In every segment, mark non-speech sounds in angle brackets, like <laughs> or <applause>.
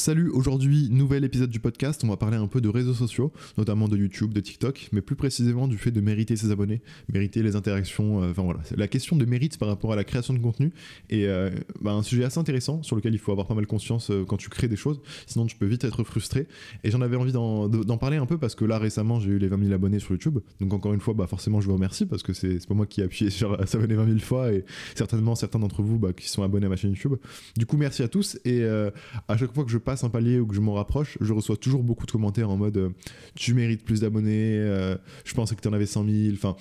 Salut, aujourd'hui, nouvel épisode du podcast. On va parler un peu de réseaux sociaux, notamment de YouTube, de TikTok, mais plus précisément du fait de mériter ses abonnés, mériter les interactions. euh, Enfin voilà, la question de mérite par rapport à la création de contenu et euh, bah, un sujet assez intéressant sur lequel il faut avoir pas mal conscience euh, quand tu crées des choses, sinon tu peux vite être frustré. Et j'en avais envie d'en de- d'en parler un peu parce que là récemment j'ai eu les 20 000 abonnés sur YouTube, donc encore une fois, bah, forcément je vous remercie parce que c'est pas moi qui ai appuyé <laughs> sur s'abonner 20 000 fois et certainement certains d'entre vous bah, qui sont abonnés à ma chaîne YouTube. Du coup, merci à tous et à chaque fois que je passe un palier ou que je m'en rapproche, je reçois toujours beaucoup de commentaires en mode euh, tu mérites plus d'abonnés, euh, je pensais que tu en avais 100 000, enfin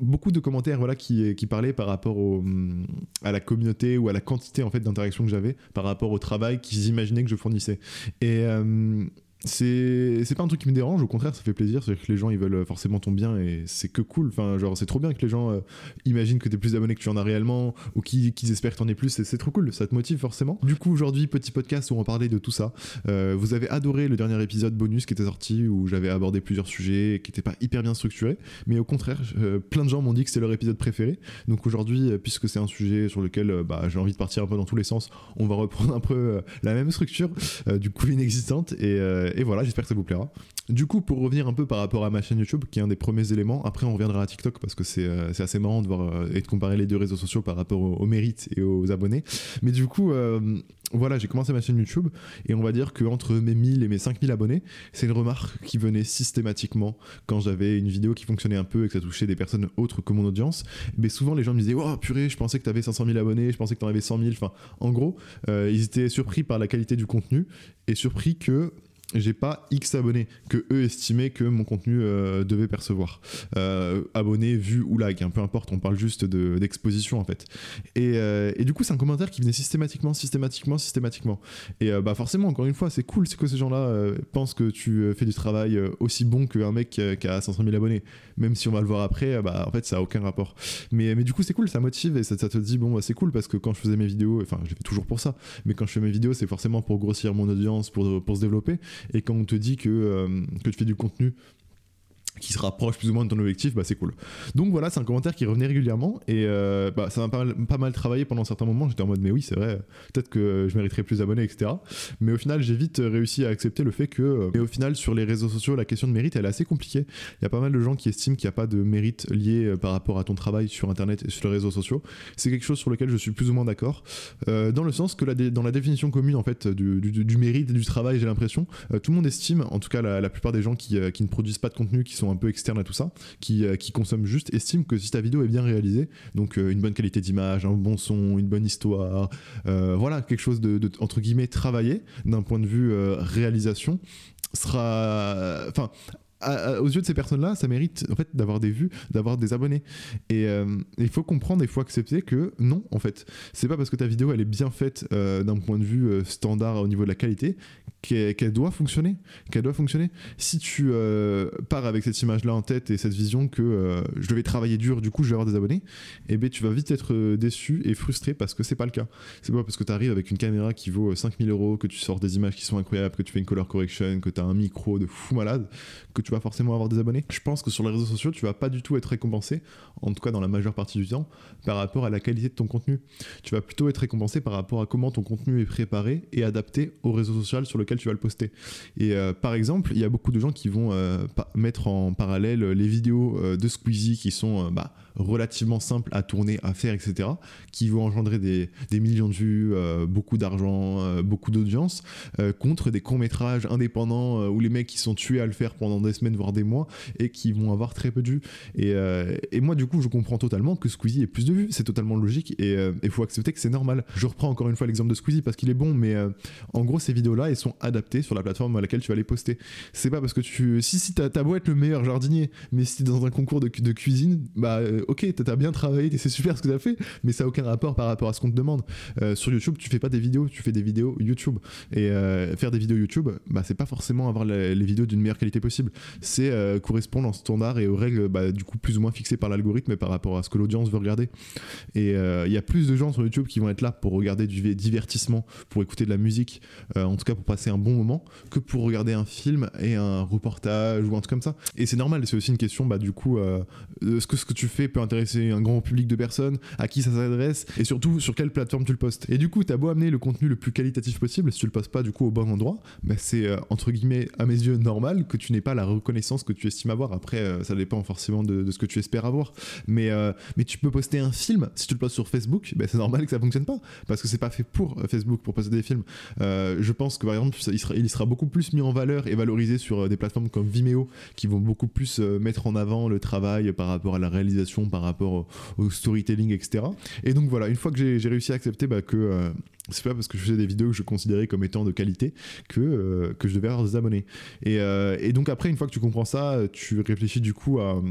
beaucoup de commentaires voilà qui, qui parlaient par rapport au, hum, à la communauté ou à la quantité en fait d'interactions que j'avais par rapport au travail qu'ils imaginaient que je fournissais. Et euh, c'est c'est pas un truc qui me dérange, au contraire, ça fait plaisir. C'est-à-dire que les gens ils veulent forcément ton bien et c'est que cool. Enfin, genre, c'est trop bien que les gens euh, imaginent que t'es plus d'abonnés que tu en as réellement ou qu'ils espèrent que t'en aies plus. C'est c'est trop cool, ça te motive forcément. Du coup, aujourd'hui, petit podcast où on parlait de tout ça. Euh, vous avez adoré le dernier épisode bonus qui était sorti où j'avais abordé plusieurs sujets qui n'étaient pas hyper bien structurés, mais au contraire, euh, plein de gens m'ont dit que c'était leur épisode préféré. Donc aujourd'hui, euh, puisque c'est un sujet sur lequel euh, bah, j'ai envie de partir un peu dans tous les sens, on va reprendre un peu euh, la même structure, euh, du coup inexistante, et, euh, et voilà, j'espère que ça vous plaira. Du coup, pour revenir un peu par rapport à ma chaîne YouTube, qui est un des premiers éléments, après on reviendra à TikTok parce que c'est euh, assez marrant de voir euh, et de comparer les deux réseaux sociaux par rapport au, au mérite et aux abonnés. Mais du coup, euh, voilà, j'ai commencé ma chaîne YouTube et on va dire qu'entre mes 1000 et mes 5000 abonnés, c'est une remarque qui venait systématiquement quand j'avais une vidéo qui fonctionnait un peu et que ça touchait des personnes autres que mon audience. Mais souvent, les gens me disaient Oh purée, je pensais que tu avais 500 000 abonnés, je pensais que tu en avais 100 000. Enfin, en gros, euh, ils étaient surpris par la qualité du contenu et surpris que j'ai pas X abonnés que eux estimaient que mon contenu euh, devait percevoir. Euh, abonnés, vues ou like, hein, peu importe, on parle juste de- d'exposition en fait. Et, euh, et du coup, c'est un commentaire qui venait systématiquement, systématiquement, systématiquement. Et euh, bah forcément, encore une fois, c'est cool, c'est que ces gens-là pensent que tu fais du travail aussi bon qu'un mec qui a 500 000 abonnés. Même si on va le voir après, bah en fait, ça a aucun rapport. Mais, mais du coup, c'est cool, ça motive et ça, te dit, bon, bah, c'est cool parce que quand je faisais mes vidéos, enfin, je fais toujours pour ça, mais quand je fais mes vidéos, c'est forcément pour grossir mon audience, pour, pour se développer. Et quand on te dit que, euh, tu fais du contenu qui se rapproche plus ou moins de ton objectif, bah c'est cool. Donc voilà, c'est un commentaire qui revenait régulièrement et euh, bah, ça m'a pas mal, travaillé pendant certains moments. J'étais en mode, mais oui, c'est vrai, peut-être que je mériterais plus d'abonnés, etc. Mais au final, j'ai vite réussi à accepter le fait que, euh, et au final, sur les réseaux sociaux, la question de mérite, elle est assez compliquée. Il y a pas mal de gens qui estiment qu'il n'y a pas de mérite lié euh, par rapport à ton travail sur Internet et sur les réseaux sociaux. C'est quelque chose sur lequel je suis plus ou moins d'accord, dans le sens que dans la définition commune en fait du, mérite et du travail, j'ai l'impression, tout le monde estime, en tout cas la, plupart des gens qui, qui ne produisent pas de contenu, qui sont un peu externes à tout ça, qui, euh, qui consomment juste, estiment que si ta vidéo est bien réalisée, donc euh, une bonne qualité d'image, un bon son, une bonne histoire, euh, voilà, quelque chose de, de, entre guillemets travaillé d'un point de vue réalisation, sera... Enfin, aux yeux de ces personnes-là, ça mérite en fait d'avoir des vues, d'avoir des abonnés. Et euh, il faut comprendre, il faut accepter que non, en fait, c'est pas parce que ta vidéo elle est bien faite euh, d'un point de vue euh, standard au niveau de la qualité qu'elle doit fonctionner. Qu'elle doit fonctionner. Si tu pars avec cette image-là en tête et cette vision que je vais travailler dur, du coup je vais avoir des abonnés, eh ben tu vas vite être déçu et frustré parce que c'est pas le cas. C'est pas parce que tu arrives avec une caméra qui vaut euh, 5000 euros, que tu sors des images qui sont incroyables, que tu fais une color correction, que tu as un micro de fou malade, que tu vas forcément avoir des abonnés. Je pense que sur les réseaux sociaux, tu vas pas du tout être récompensé, en tout cas dans la majeure partie du temps, par rapport à la qualité de ton contenu. Tu vas plutôt être récompensé par rapport à comment ton contenu est préparé et adapté au réseau social sur lequel tu vas le poster. Et euh, par exemple, il y a beaucoup de gens qui vont euh, mettre en parallèle les vidéos euh, de Squeezie qui sont bah, relativement simples à tourner, à faire, etc., qui vont engendrer des, des millions de vues, euh, beaucoup d'argent, euh, beaucoup d'audience, euh, contre des courts-métrages indépendants où les mecs qui sont tués à le faire pendant des semaines, voire des mois, et qui vont avoir très peu de vues. Et, et moi, du coup, je comprends totalement que Squeezie ait plus de vues. C'est totalement logique et il faut accepter que c'est normal. Je reprends encore une fois l'exemple de Squeezie parce qu'il est bon, mais en gros, ces vidéos-là, elles sont adaptées sur la plateforme à laquelle tu vas les poster. C'est pas parce que tu. Si, si, t'as beau être le meilleur jardinier, mais si t'es dans un concours de, de cuisine, bah, ok, t'as bien travaillé, c'est super ce que t'as fait, mais ça a aucun rapport par rapport à ce qu'on te demande. Euh, sur YouTube, tu fais pas des vidéos, tu fais des vidéos YouTube. Et euh, faire des vidéos YouTube, bah, c'est pas forcément avoir les vidéos d'une meilleure qualité possible. c'est correspondre en standard et aux règles bah, du coup plus ou moins fixées par l'algorithme et par rapport à ce que l'audience veut regarder. Et il y a plus de gens sur YouTube qui vont être là pour regarder du divertissement, pour écouter de la musique, en tout cas pour passer un bon moment, que pour regarder un film et un reportage ou un truc comme ça. Et c'est normal, c'est aussi une question, bah, du coup, que ce que tu fais peut intéresser un grand public de personnes, à qui ça s'adresse, et surtout sur quelle plateforme tu le postes. Et du coup, t'as beau amener le contenu le plus qualitatif possible, si tu le postes pas du coup au bon endroit, bah, c'est euh, entre guillemets à mes yeux normal que tu n'aies pas la reconnaissance que tu estimes avoir. Après, euh, ça dépend forcément de, ce que tu espères avoir. Mais, euh, mais tu peux poster un film, si tu le postes sur Facebook, bah, c'est normal que ça fonctionne pas, parce que c'est pas fait pour Facebook pour poster des films. je pense que par exemple, il sera beaucoup plus mis en valeur et valorisé sur des plateformes comme Vimeo, qui vont beaucoup plus mettre en avant le travail par rapport à la réalisation, par rapport au, storytelling, etc. Et donc voilà, une fois que j'ai réussi à accepter bah, que c'est pas parce que je faisais des vidéos que je considérais comme étant de qualité que, euh, je devais avoir des abonnés. Et, euh, donc après, une fois que tu comprends ça, tu réfléchis du coup à euh,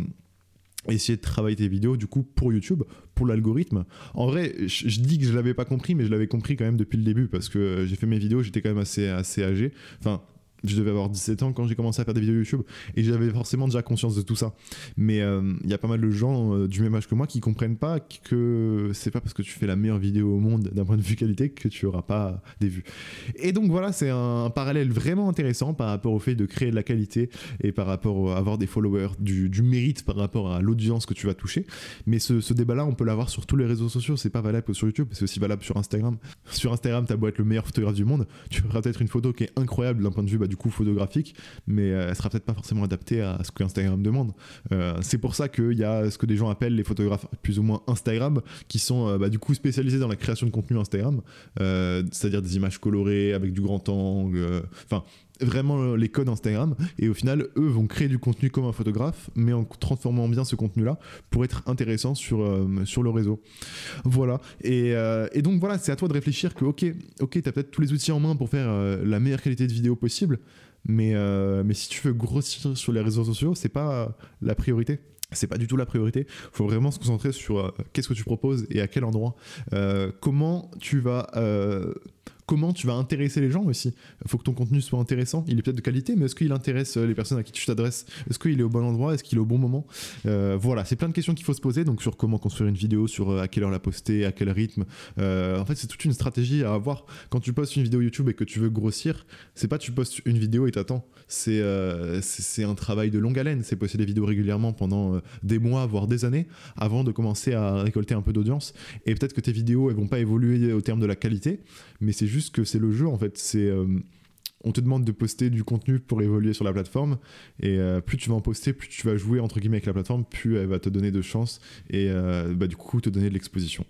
essayer de travailler tes vidéos du coup pour YouTube, pour l'algorithme. En vrai, je, je dis que je l'avais pas compris, mais je l'avais compris quand même depuis le début parce que j'ai fait mes vidéos, j'étais quand même assez, assez âgé. Enfin, je devais avoir 17 ans quand j'ai commencé à faire des vidéos YouTube et j'avais forcément déjà conscience de tout ça. Mais il euh, y a pas mal de gens euh, du même âge que moi qui comprennent pas que c'est pas parce que tu fais la meilleure vidéo au monde d'un point de vue qualité que tu auras pas des vues. Et donc voilà, c'est un, parallèle vraiment intéressant par rapport au fait de créer de la qualité et par rapport à avoir des followers, du, mérite par rapport à l'audience que tu vas toucher. Mais ce, débat-là, on peut l'avoir sur tous les réseaux sociaux. C'est pas valable que sur YouTube, c'est aussi valable sur Instagram. Sur Instagram, t'as beau être le meilleur photographe du monde, tu feras peut-être une photo qui est incroyable d'un point de vue bah, du coup photographique, mais euh, elle sera peut-être pas forcément adaptée à ce que Instagram demande. Euh, c'est pour ça qu'il y a ce que des gens appellent les photographes plus ou moins Instagram, qui sont euh, bah, du coup spécialisés dans la création de contenu Instagram, c'est-à-dire des images colorées avec du grand angle, enfin vraiment les codes Instagram et au final eux vont créer du contenu comme un photographe mais en transformant bien ce contenu là pour être intéressant sur, euh, sur le réseau voilà et, euh, et donc voilà c'est à toi de réfléchir que ok ok t'as peut-être tous les outils en main pour faire euh, la meilleure qualité de vidéo possible mais, mais si tu veux grossir sur les réseaux sociaux c'est pas la priorité c'est pas du tout la priorité. Faut vraiment se concentrer sur qu'est-ce que tu proposes et à quel endroit. comment tu vas comment tu vas intéresser les gens aussi. Il faut que ton contenu soit intéressant. Il est peut-être de qualité, mais est-ce qu'il intéresse euh, les personnes à qui tu t'adresses? Est-ce qu'il est au bon endroit? Est-ce qu'il est au bon moment? Euh, Voilà, c'est plein de questions qu'il faut se poser. Donc sur comment construire une vidéo, sur euh, à quelle heure la poster, à quel rythme. en fait, c'est toute une stratégie à avoir. Quand tu postes une vidéo YouTube et que tu veux grossir, c'est pas tu postes une vidéo et t'attends. C'est un travail de longue haleine. C'est poster des vidéos régulièrement pendant des mois, voire des années, avant de commencer à récolter un peu d'audience. Et peut-être que tes vidéos, elles vont pas évoluer au terme de la qualité, mais c'est juste que c'est le jeu en fait. C'est euh, on te demande de poster du contenu pour évoluer sur la plateforme et euh, plus tu vas en poster, plus tu vas jouer entre guillemets avec la plateforme, plus elle va te donner de chance et euh, bah, du coup te donner de l'exposition.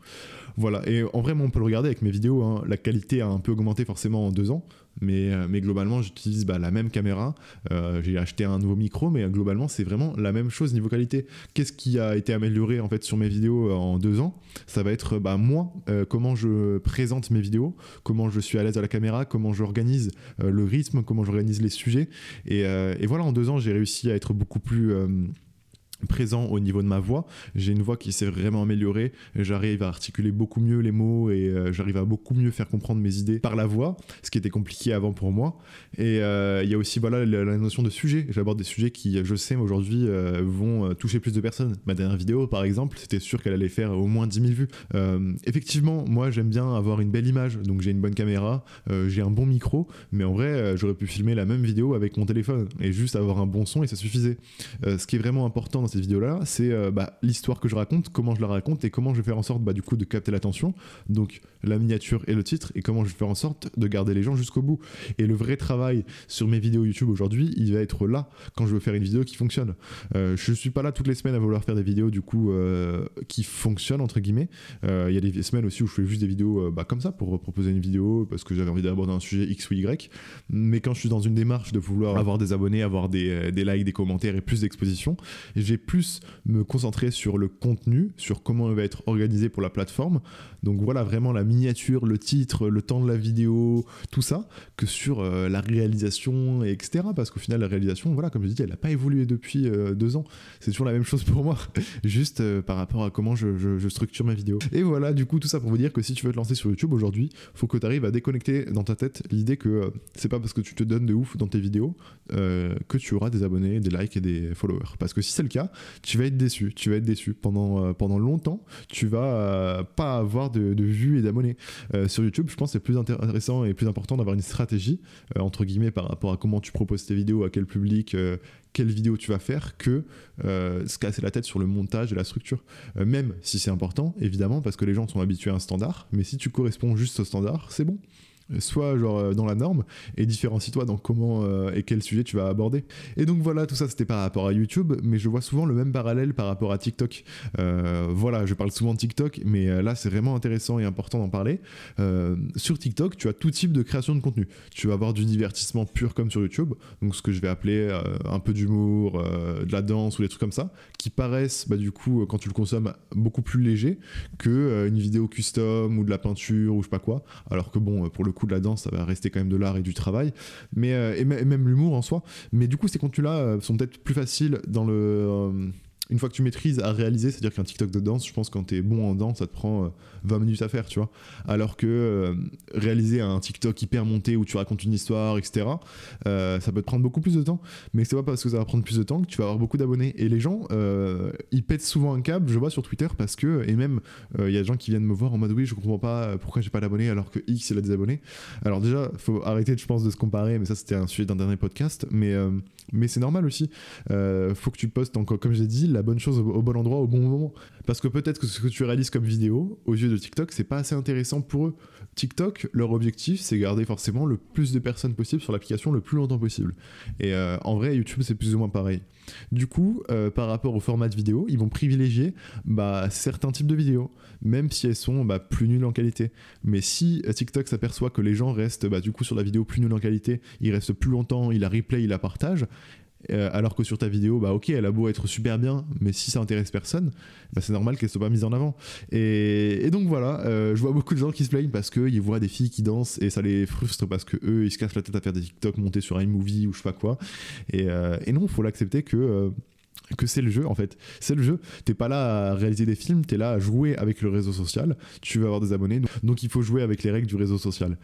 Voilà, et en vrai, on peut le regarder avec mes vidéos, hein. la qualité a un peu augmenté forcément en deux ans, mais, euh, mais globalement, j'utilise bah, la même caméra, euh, j'ai acheté un nouveau micro, mais globalement, c'est vraiment la même chose niveau qualité. Qu'est-ce qui a été amélioré en fait sur mes vidéos euh, en deux ans? Ça va être bah, moi, comment je présente mes vidéos, comment je suis à l'aise à la caméra, comment j'organise le rythme, comment j'organise les sujets, et, et, voilà, en deux ans, j'ai réussi à être beaucoup plus présent au niveau de ma voix. J'ai une voix qui s'est vraiment améliorée. J'arrive à articuler beaucoup mieux les mots et euh, j'arrive à beaucoup mieux faire comprendre mes idées par la voix, ce qui était compliqué avant pour moi. Et euh, il y a aussi voilà la, notion de sujet. J'aborde des sujets qui, je sais, aujourd'hui euh, vont toucher plus de personnes. Ma dernière vidéo, par exemple, c'était sûr qu'elle allait faire au moins 10 000 vues. effectivement, moi, j'aime bien avoir une belle image, donc j'ai une bonne caméra, j'ai un bon micro, mais en vrai, j'aurais pu filmer la même vidéo avec mon téléphone et juste avoir un bon son et ça suffisait. ce qui est vraiment important dans cette vidéo-là, c'est euh, bah, l'histoire que je raconte, comment je la raconte et comment je vais faire en sorte bah, du coup de capter l'attention. Donc la miniature et le titre et comment je vais faire en sorte de garder les gens jusqu'au bout. Et le vrai travail sur mes vidéos YouTube aujourd'hui, il va être là quand je veux faire une vidéo qui fonctionne. Euh, je suis pas là toutes les semaines à vouloir faire des vidéos du coup euh, qui fonctionnent entre guillemets. Il y a des semaines aussi où je fais juste des vidéos bah, comme ça pour proposer une vidéo parce que j'avais envie d'aborder un sujet X ou Y. Mais quand je suis dans une démarche de vouloir avoir des abonnés, avoir des, des likes, des commentaires et plus d'exposition, j'ai plus me concentrer sur le contenu, sur comment il va être organisé pour la plateforme. Donc voilà vraiment la miniature, le titre, le temps de la vidéo, tout ça, que sur euh, la réalisation, etc. Parce qu'au final, la réalisation, voilà, comme je dis, elle n'a pas évolué depuis euh, deux ans. C'est toujours la même chose pour moi, <laughs> juste euh, par rapport à comment je, je, structure ma vidéo. Et voilà, du coup, tout ça pour vous dire que si tu veux te lancer sur YouTube aujourd'hui, faut que tu arrives à déconnecter dans ta tête l'idée que c'est pas parce que tu te donnes de ouf dans tes vidéos que tu auras des abonnés, des likes et des followers. Parce que si c'est le cas, tu vas être déçu. Tu vas être déçu pendant, pendant longtemps. Tu vas pas avoir de, de vues et d'abonnés. sur YouTube, je pense que c'est plus intéressant et plus important d'avoir une stratégie, entre guillemets, par rapport à comment tu proposes tes vidéos, à quel public, quelle vidéo tu vas faire, que se casser la tête sur le montage et la structure. même si c'est important, évidemment, parce que les gens sont habitués à un standard, mais si tu corresponds juste au standard, c'est bon soit genre euh, dans la norme et différencie-toi dans comment euh, et quel sujet tu vas aborder. Et donc voilà, tout ça c'était par rapport à YouTube, mais je vois souvent le même parallèle par rapport à TikTok. Euh, voilà, je parle souvent de TikTok, mais là c'est vraiment intéressant et important d'en parler. sur TikTok, tu as tout type de création de contenu. Tu vas avoir du divertissement pur comme sur YouTube, donc ce que je vais appeler un peu d'humour, de la danse ou des trucs comme ça, qui paraissent bah, du coup quand tu le consommes beaucoup plus léger que une vidéo custom ou de la peinture ou je sais pas quoi. Alors que bon, pour le coup de la danse, ça va rester quand même de l'art et du travail, mais euh, et, même l'humour en soi. Mais du coup, ces contenus-là euh, sont peut-être plus faciles dans le euh, une fois que tu maîtrises à réaliser, c'est-à-dire qu'un TikTok de danse, je pense quand tu es bon en danse, ça te prend 20 minutes à faire, tu vois. Alors que réaliser un TikTok hyper monté où tu racontes une histoire, etc., ça peut te prendre beaucoup plus de temps. Mais c'est pas parce que ça va prendre plus de temps que tu vas avoir beaucoup d'abonnés. Et les gens, ils pètent souvent un câble, je vois sur Twitter, parce que, et même, il y a des gens qui viennent me voir en mode oui, je comprends pas pourquoi j'ai pas d'abonnés alors que X il a des abonnés. Alors déjà, faut arrêter, je pense, de se comparer, mais ça c'était un sujet d'un dernier podcast. Mais, mais c'est normal aussi. faut que tu postes, encore, comme j'ai dit, la bonne chose au, bon endroit au bon moment. Parce que peut-être que ce que tu réalises comme vidéo, aux yeux de TikTok, c'est pas assez intéressant pour eux. TikTok, leur objectif, c'est garder forcément le plus de personnes possible sur l'application le plus longtemps possible. Et euh, en vrai, YouTube, c'est plus ou moins pareil. Du coup, euh, par rapport au format de vidéo, ils vont privilégier bah, certains types de vidéos, même si elles sont bah, plus nulles en qualité. Mais si euh, TikTok s'aperçoit que les gens restent bah, du coup sur la vidéo plus nulle en qualité, ils restent plus longtemps, ils la replay, ils la partagent, euh, alors que sur ta vidéo, bah ok, elle a beau être super bien, mais si ça intéresse personne, bah c'est normal qu'elle soit pas mise en avant. Et, donc voilà, euh, je vois beaucoup de gens qui se plaignent parce qu'ils voient des filles qui dansent et ça les frustre parce que eux ils se cassent la tête à faire des TikTok montés sur iMovie ou je sais pas quoi. Et, euh, et non, faut l'accepter que que c'est le jeu en fait. C'est le jeu. T'es pas là à réaliser des films, t'es là à jouer avec le réseau social. Tu veux avoir des abonnés, donc il faut jouer avec les règles du réseau social.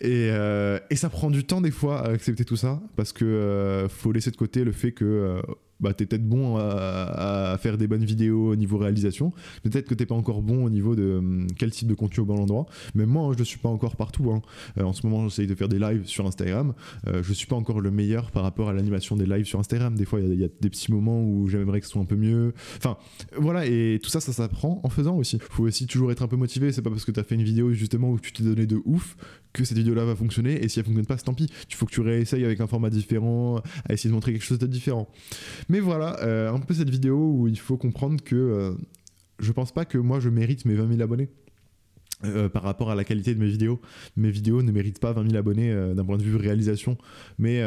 Et, euh, et ça prend du temps des fois à accepter tout ça parce que euh, faut laisser de côté le fait que euh, bah, t'es peut-être bon à, faire des bonnes vidéos au niveau réalisation. Peut-être que t'es pas encore bon au niveau de hum, quel type de contenu au bon endroit. Mais moi, hein, je ne suis pas encore partout. Hein. Euh, en ce moment, j'essaye de faire des lives sur Instagram. Euh, je suis pas encore le meilleur par rapport à l'animation des lives sur Instagram. Des fois, il y, a des petits moments où j'aimerais que ce soit un peu mieux. Enfin, voilà. Et tout ça, ça s'apprend en faisant aussi. Faut aussi toujours être un peu motivé. C'est pas parce que tu as fait une vidéo justement où tu t'es donné de ouf que cette vidéo-là va fonctionner. Et si elle fonctionne pas, tant pis. Tu faut que tu réessayes avec un format différent, à essayer de montrer quelque chose de différent. Mais voilà, euh, un peu cette vidéo où il faut comprendre que euh, je pense pas que moi je mérite mes 20 000 abonnés. Euh, par rapport à la qualité de mes vidéos. Mes vidéos ne méritent pas 20 000 abonnés d'un point de vue réalisation. Mais,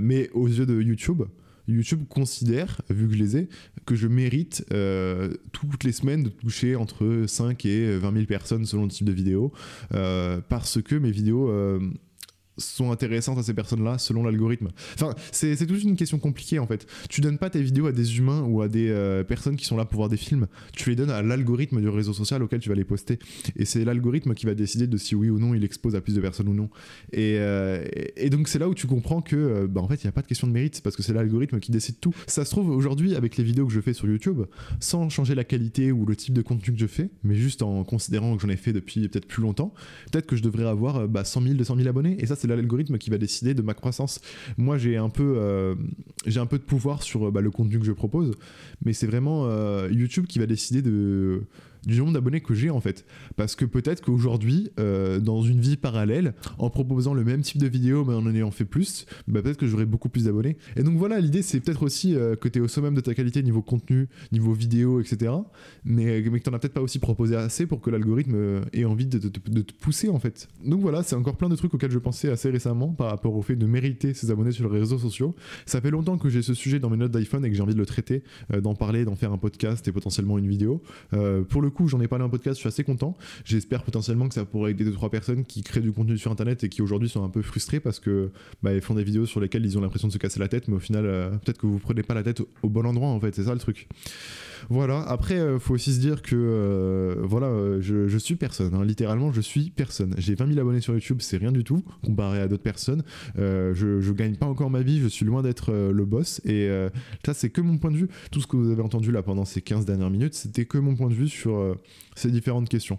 mais aux yeux de YouTube, YouTube considère, vu que je les ai, que je mérite toutes les semaines de toucher entre 5 et 20 000 personnes selon le type de vidéo, parce que mes vidéos sont intéressantes à ces personnes-là selon l'algorithme. Enfin, c'est toute une question compliquée en fait. Tu donnes pas tes vidéos à des humains ou à des euh, personnes qui sont là pour voir des films. Tu les donnes à l'algorithme du réseau social auquel tu vas les poster. Et c'est l'algorithme qui va décider de si oui ou non il expose à plus de personnes ou non. Et, euh, et donc c'est là où tu comprends que euh, bah, en fait il n'y a pas de question de mérite parce que c'est l'algorithme qui décide tout. Ça se trouve aujourd'hui avec les vidéos que je fais sur YouTube, sans changer la qualité ou le type de contenu que je fais, mais juste en considérant que j'en ai fait depuis peut-être plus longtemps, peut-être que je devrais avoir bah, 100 000, 200 000 abonnés. Et ça c'est l'algorithme qui va décider de ma croissance. Moi, j'ai un peu, euh, j'ai un peu de pouvoir sur bah, le contenu que je propose, mais c'est vraiment euh, YouTube qui va décider de du nombre d'abonnés que j'ai en fait. Parce que peut-être qu'aujourd'hui, euh, dans une vie parallèle, en proposant le même type de vidéo mais en en ayant fait plus, bah, peut-être que j'aurai beaucoup plus d'abonnés. Et donc voilà, l'idée c'est peut-être aussi euh, que tu es au sommet de ta qualité niveau contenu, niveau vidéo, etc. Mais, mais que tu n'en as peut-être pas aussi proposé assez pour que l'algorithme euh, ait envie de, te pousser en fait. Donc voilà, c'est encore plein de trucs auxquels je pensais assez récemment par rapport au fait de mériter ses abonnés sur les réseaux sociaux. Ça fait longtemps que j'ai ce sujet dans mes notes d'iPhone et que j'ai envie de le traiter, d'en parler, d'en faire un podcast et potentiellement une vidéo. pour le coup, j'en ai parlé en podcast, je suis assez content. J'espère potentiellement que ça pourrait aider deux trois personnes qui créent du contenu sur internet et qui aujourd'hui sont un peu frustrées parce que bah, ils font des vidéos sur lesquelles ils ont l'impression de se casser la tête, mais au final, euh, peut-être que vous prenez pas la tête au, bon endroit en fait, c'est ça le truc. Voilà, après, il euh, faut aussi se dire que euh, voilà, je, suis personne, hein. littéralement, je suis personne. J'ai 20 000 abonnés sur YouTube, c'est rien du tout comparé à d'autres personnes. je, je gagne pas encore ma vie, je suis loin d'être le boss, et ça, c'est que mon point de vue. Tout ce que vous avez entendu là pendant ces 15 dernières minutes, c'était que mon point de vue sur ces différentes questions.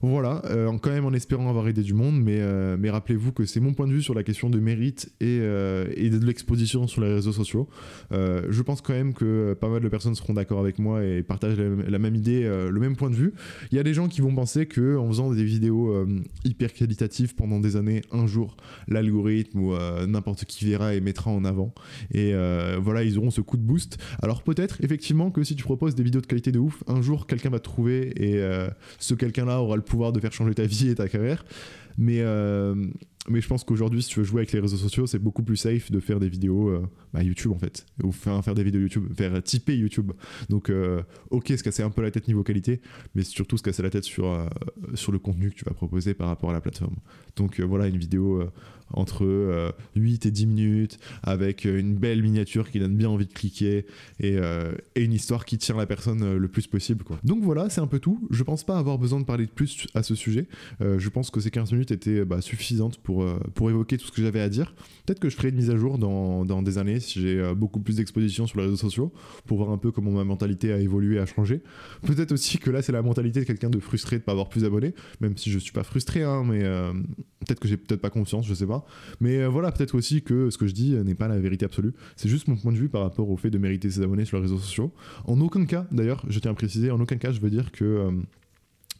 Voilà, euh, quand même en espérant avoir aidé du monde, mais, euh, mais rappelez-vous que c'est mon point de vue sur la question de mérite et, euh, et de l'exposition sur les réseaux sociaux. je pense quand même que pas mal de personnes seront d'accord avec moi et partagent la, même idée, le même point de vue. Il y a des gens qui vont penser que en faisant des vidéos hyper qualitatives pendant des années, un jour, l'algorithme ou n'importe qui verra et mettra en avant. Et voilà, ils auront ce coup de boost. Alors peut-être effectivement que si tu proposes des vidéos de qualité de ouf, un jour quelqu'un va te trouver et ce quelqu'un-là aura le pouvoir de faire changer ta vie et ta carrière. Mais, euh, mais je pense qu'aujourd'hui, si tu veux jouer avec les réseaux sociaux, c'est beaucoup plus safe de faire des vidéos euh, bah, YouTube en fait. Ou faire, des vidéos YouTube, faire typer YouTube. Donc, euh, ok, se casser un peu la tête niveau qualité, mais surtout se casser la tête sur, sur le contenu que tu vas proposer par rapport à la plateforme. Donc voilà, une vidéo entre 8 et 10 minutes, avec une belle miniature qui donne bien envie de cliquer et, et une histoire qui tient la personne le plus possible. Quoi. Donc voilà, c'est un peu tout. Je pense pas avoir besoin de parler de plus à ce sujet. je pense que ces 15 minutes étaient bah, suffisantes pour, euh, évoquer tout ce que j'avais à dire. Peut-être que je ferai une mise à jour dans, dans des années si j'ai euh, beaucoup plus d'exposition sur les réseaux sociaux pour voir un peu comment ma mentalité a évolué, a changé. Peut-être aussi que là, c'est la mentalité de quelqu'un de frustré de pas avoir plus d'abonnés, même si je suis pas frustré, hein, mais euh, peut-être que j'ai peut-être pas confiance, je sais pas. Mais voilà, peut-être aussi que ce que je dis n'est pas la vérité absolue. C'est juste mon point de vue par rapport au fait de mériter ses abonnés sur les réseaux sociaux. En aucun cas, d'ailleurs, je tiens à préciser, en aucun cas, je veux dire que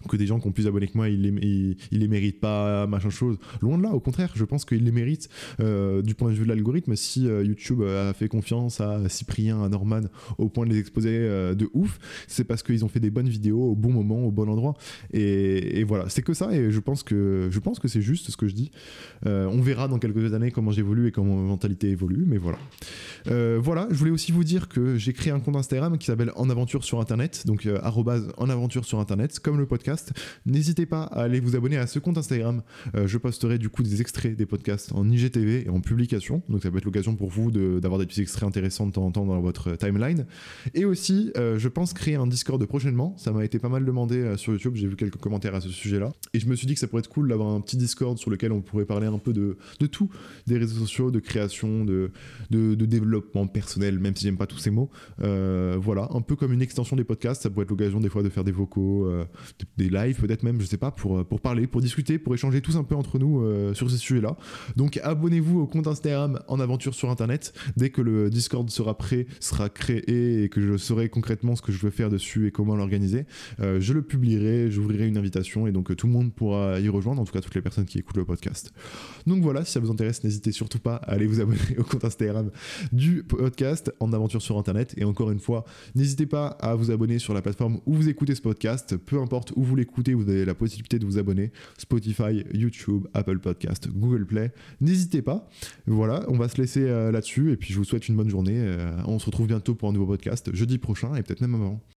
que des gens qui ont plus d'abonnés que moi, ils les, les méritent pas, machin chose. Loin de là, au contraire, je pense qu'ils les méritent euh, du point de vue de l'algorithme. Si euh, YouTube a fait confiance à Cyprien, à Norman, au point de les exposer euh, de ouf, c'est parce qu'ils ont fait des bonnes vidéos au bon moment, au bon endroit. Et, voilà, c'est que ça. Et je pense que, je pense que c'est juste ce que je dis. on verra dans quelques années comment j'évolue et comment ma mentalité évolue. Mais voilà. voilà, je voulais aussi vous dire que j'ai créé un compte Instagram qui s'appelle En Aventure sur Internet. Donc, en aventure sur Internet, comme le podcast N'hésitez pas à aller vous abonner à ce compte Instagram. Euh, je posterai du coup des extraits des podcasts en IGTV et en publication. Donc ça peut être l'occasion pour vous d'avoir des petits extraits intéressants de temps en temps dans votre timeline. Et aussi, euh, je pense créer un Discord prochainement. Ça m'a été pas mal demandé euh, sur YouTube. J'ai vu quelques commentaires à ce sujet-là. Et je me suis dit que ça pourrait être cool d'avoir un petit Discord sur lequel on pourrait parler un peu de, tout, des réseaux sociaux, de création, de, développement personnel, même si j'aime pas tous ces mots. voilà, un peu comme une extension des podcasts. Ça pourrait être l'occasion des fois de faire des vocaux, des lives peut-être même, je sais pas, pour, euh, pour parler, pour discuter, pour échanger tous un peu entre nous euh, sur ces sujets-là. Donc abonnez-vous au compte Instagram en aventure sur Internet. Dès que le Discord sera prêt, sera créé et que je saurai concrètement ce que je veux faire dessus et comment l'organiser, euh, je le publierai, j'ouvrirai une invitation et donc tout le monde pourra y rejoindre, en tout cas toutes les personnes qui écoutent le podcast. Donc voilà, si ça vous intéresse, n'hésitez surtout pas à aller vous abonner au compte Instagram du podcast en aventure sur Internet. Et encore une fois, n'hésitez pas à vous abonner sur la plateforme où vous écoutez ce podcast, peu importe où vous l'écoutez, vous avez la possibilité de vous abonner. Spotify, YouTube, Apple Podcast, Google Play. N'hésitez pas. Voilà, on va se laisser euh, là-dessus et puis je vous souhaite une bonne journée. Euh, on se retrouve bientôt pour un nouveau podcast, jeudi prochain et peut-être même avant.